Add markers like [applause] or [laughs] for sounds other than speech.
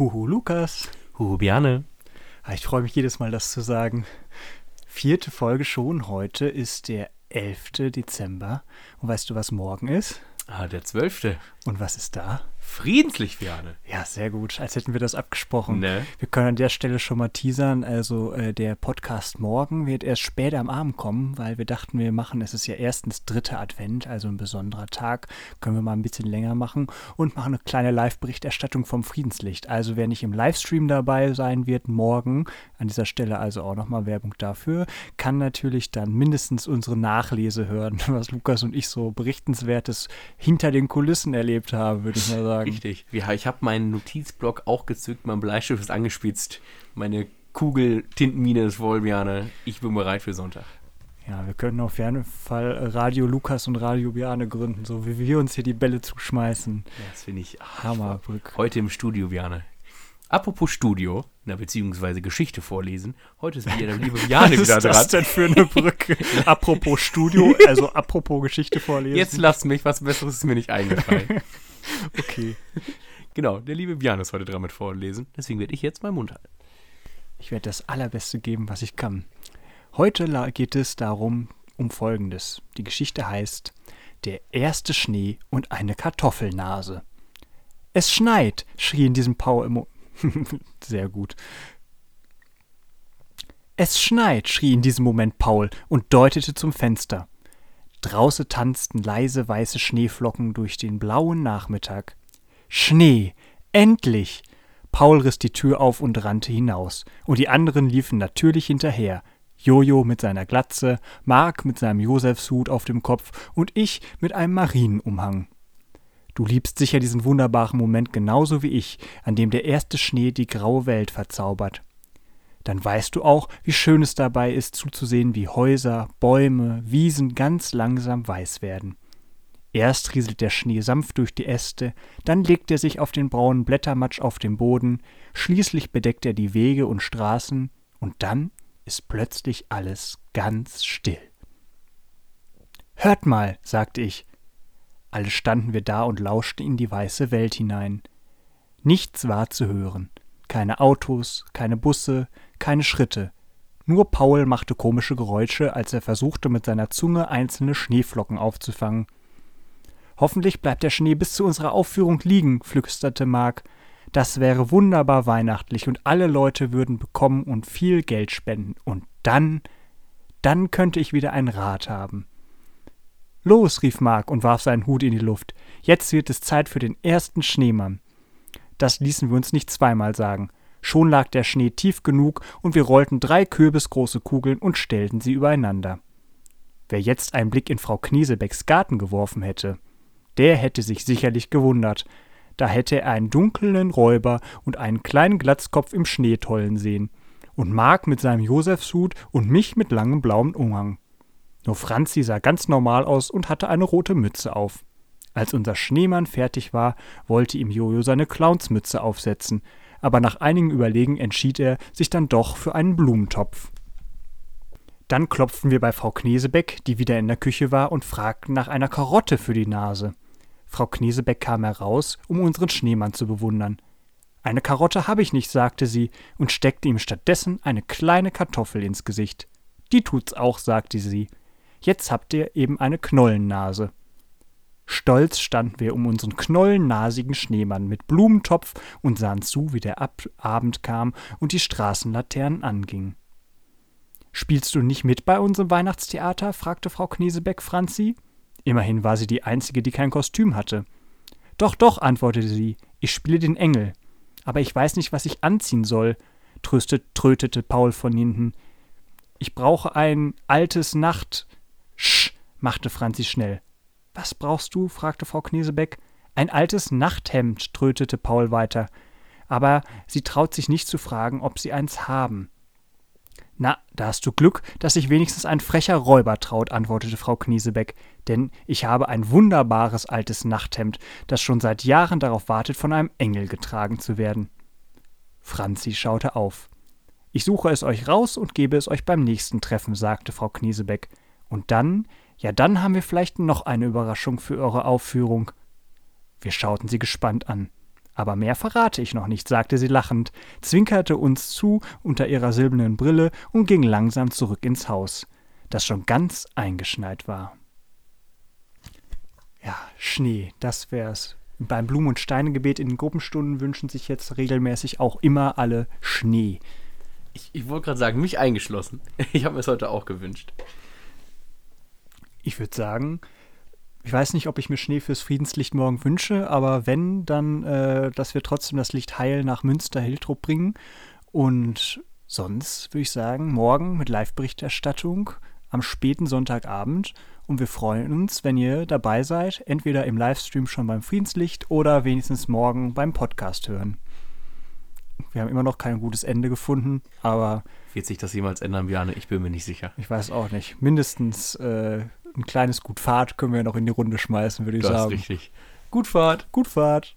Huhu Lukas. Huhu Biane. Ah, Ich freue mich jedes Mal, das zu sagen. Vierte Folge schon. Heute ist der 11. Dezember. Und weißt du, was morgen ist? Ah, der zwölfte. Und was ist da? Friedenslich, Biane. Ja, sehr gut. Als hätten wir das abgesprochen. Ne? Wir können an der Stelle schon mal teasern. Also äh, der Podcast morgen wird erst später am Abend kommen, weil wir dachten, wir machen, es ist ja erstens dritter Advent, also ein besonderer Tag. Können wir mal ein bisschen länger machen und machen eine kleine Live-Berichterstattung vom Friedenslicht. Also wer nicht im Livestream dabei sein wird, morgen, an dieser Stelle also auch nochmal Werbung dafür, kann natürlich dann mindestens unsere Nachlese hören, [laughs] was Lukas und ich so berichtenswertes hinter den Kulissen erlebt haben, würde ich mal sagen. Richtig. Ja, ich habe meinen Notizblock auch gezückt, mein Bleistift ist angespitzt. Meine Kugel Tintenmine ist voll, Biane. Ich bin bereit für Sonntag. Ja, wir können auf jeden Fall Radio Lukas und Radio Biane gründen, so wie wir uns hier die Bälle zuschmeißen. Ja, das finde ich Hammerbrück. Heute im Studio, Biane. Apropos Studio, na, beziehungsweise Geschichte vorlesen. Heute ist wieder der liebe [laughs] Biane Was wieder ist das dran. denn für eine Brücke? [laughs] apropos Studio, also apropos Geschichte vorlesen. Jetzt lass mich, was Besseres ist mir nicht eingefallen. [laughs] [laughs] Okay. [laughs] genau, der liebe Biane ist heute dran mit vorlesen. Deswegen werde ich jetzt meinen Mund halten. Ich werde das Allerbeste geben, was ich kann. Heute geht es darum, um Folgendes. Die Geschichte heißt Der erste Schnee und eine Kartoffelnase. Es schneit, schrie in diesem Paul im Mo [laughs] Sehr gut. Es schneit, schrie in diesem Moment Paul und deutete zum Fenster. Draußen tanzten leise weiße Schneeflocken durch den blauen Nachmittag. Schnee, endlich! Paul riss die Tür auf und rannte hinaus, und die anderen liefen natürlich hinterher. Jojo mit seiner Glatze, Mark mit seinem Josefshut auf dem Kopf und ich mit einem Marienumhang. Du liebst sicher diesen wunderbaren Moment genauso wie ich, an dem der erste Schnee die graue Welt verzaubert. Dann weißt du auch, wie schön es dabei ist zuzusehen, wie Häuser, Bäume, Wiesen ganz langsam weiß werden. Erst rieselt der Schnee sanft durch die Äste, dann legt er sich auf den braunen Blättermatsch auf dem Boden, schließlich bedeckt er die Wege und Straßen, und dann ist plötzlich alles ganz still. Hört mal, sagte ich. Alle standen wir da und lauschten in die weiße Welt hinein. Nichts war zu hören. Keine Autos, keine Busse, keine Schritte. Nur Paul machte komische Geräusche, als er versuchte, mit seiner Zunge einzelne Schneeflocken aufzufangen. Hoffentlich bleibt der Schnee bis zu unserer Aufführung liegen, flüsterte Mark. Das wäre wunderbar weihnachtlich und alle Leute würden bekommen und viel Geld spenden. Und dann, dann könnte ich wieder ein Rad haben. Los, rief Mark und warf seinen Hut in die Luft. Jetzt wird es Zeit für den ersten Schneemann. Das ließen wir uns nicht zweimal sagen. Schon lag der Schnee tief genug und wir rollten drei kürbisgroße Kugeln und stellten sie übereinander. Wer jetzt einen Blick in Frau Kniesebecks Garten geworfen hätte, der hätte sich sicherlich gewundert. Da hätte er einen dunklen Räuber und einen kleinen Glatzkopf im Schnee tollen sehen. Und Mark mit seinem Josefshut und mich mit langem blauem Umhang. Nur Franzi sah ganz normal aus und hatte eine rote Mütze auf. Als unser Schneemann fertig war, wollte ihm Jojo seine Clownsmütze aufsetzen, aber nach einigem Überlegen entschied er sich dann doch für einen Blumentopf. Dann klopften wir bei Frau Knesebeck, die wieder in der Küche war, und fragten nach einer Karotte für die Nase. Frau Knesebeck kam heraus, um unseren Schneemann zu bewundern. Eine Karotte habe ich nicht, sagte sie und steckte ihm stattdessen eine kleine Kartoffel ins Gesicht. Die tut's auch, sagte sie. Jetzt habt ihr eben eine Knollennase. Stolz standen wir um unseren knollennasigen Schneemann mit Blumentopf und sahen zu, wie der Ab Abend kam und die Straßenlaternen angingen. Spielst du nicht mit bei unserem Weihnachtstheater? fragte Frau Knesebeck Franzi. Immerhin war sie die Einzige, die kein Kostüm hatte. Doch, doch, antwortete sie, ich spiele den Engel. Aber ich weiß nicht, was ich anziehen soll, tröstet, trötete Paul von hinten. Ich brauche ein altes Nacht. Sch, machte Franzi schnell. Was brauchst du? fragte Frau Knesebeck. Ein altes Nachthemd, trötete Paul weiter. Aber sie traut sich nicht zu fragen, ob sie eins haben. Na, da hast du Glück, dass sich wenigstens ein frecher Räuber traut, antwortete Frau Kniesebeck, denn ich habe ein wunderbares altes Nachthemd, das schon seit Jahren darauf wartet, von einem Engel getragen zu werden. Franzi schaute auf. Ich suche es euch raus und gebe es euch beim nächsten Treffen, sagte Frau Kniesebeck. Und dann, ja, dann haben wir vielleicht noch eine Überraschung für eure Aufführung. Wir schauten sie gespannt an. Aber mehr verrate ich noch nicht, sagte sie lachend, zwinkerte uns zu unter ihrer silbernen Brille und ging langsam zurück ins Haus, das schon ganz eingeschneit war. Ja, Schnee, das wär's. Beim Blumen- und Steinegebet in den Gruppenstunden wünschen sich jetzt regelmäßig auch immer alle Schnee. Ich, ich wollte gerade sagen, mich eingeschlossen. [laughs] Ich habe mir es heute auch gewünscht. Ich würde sagen, ich weiß nicht, ob ich mir Schnee fürs Friedenslicht morgen wünsche, aber wenn, dann, äh, dass wir trotzdem das Licht heil nach Münster-Hiltrup bringen. Und sonst würde ich sagen, morgen mit Live-Berichterstattung am späten Sonntagabend. Und wir freuen uns, wenn ihr dabei seid, entweder im Livestream schon beim Friedenslicht oder wenigstens morgen beim Podcast hören. Wir haben immer noch kein gutes Ende gefunden, aber. Wird sich das jemals ändern, Björn? Ich bin mir nicht sicher. Ich weiß auch nicht. Mindestens äh, ein kleines Gut Fahrt können wir noch in die Runde schmeißen, würde ich das sagen. ist richtig. Gut Fahrt. Gut Fahrt.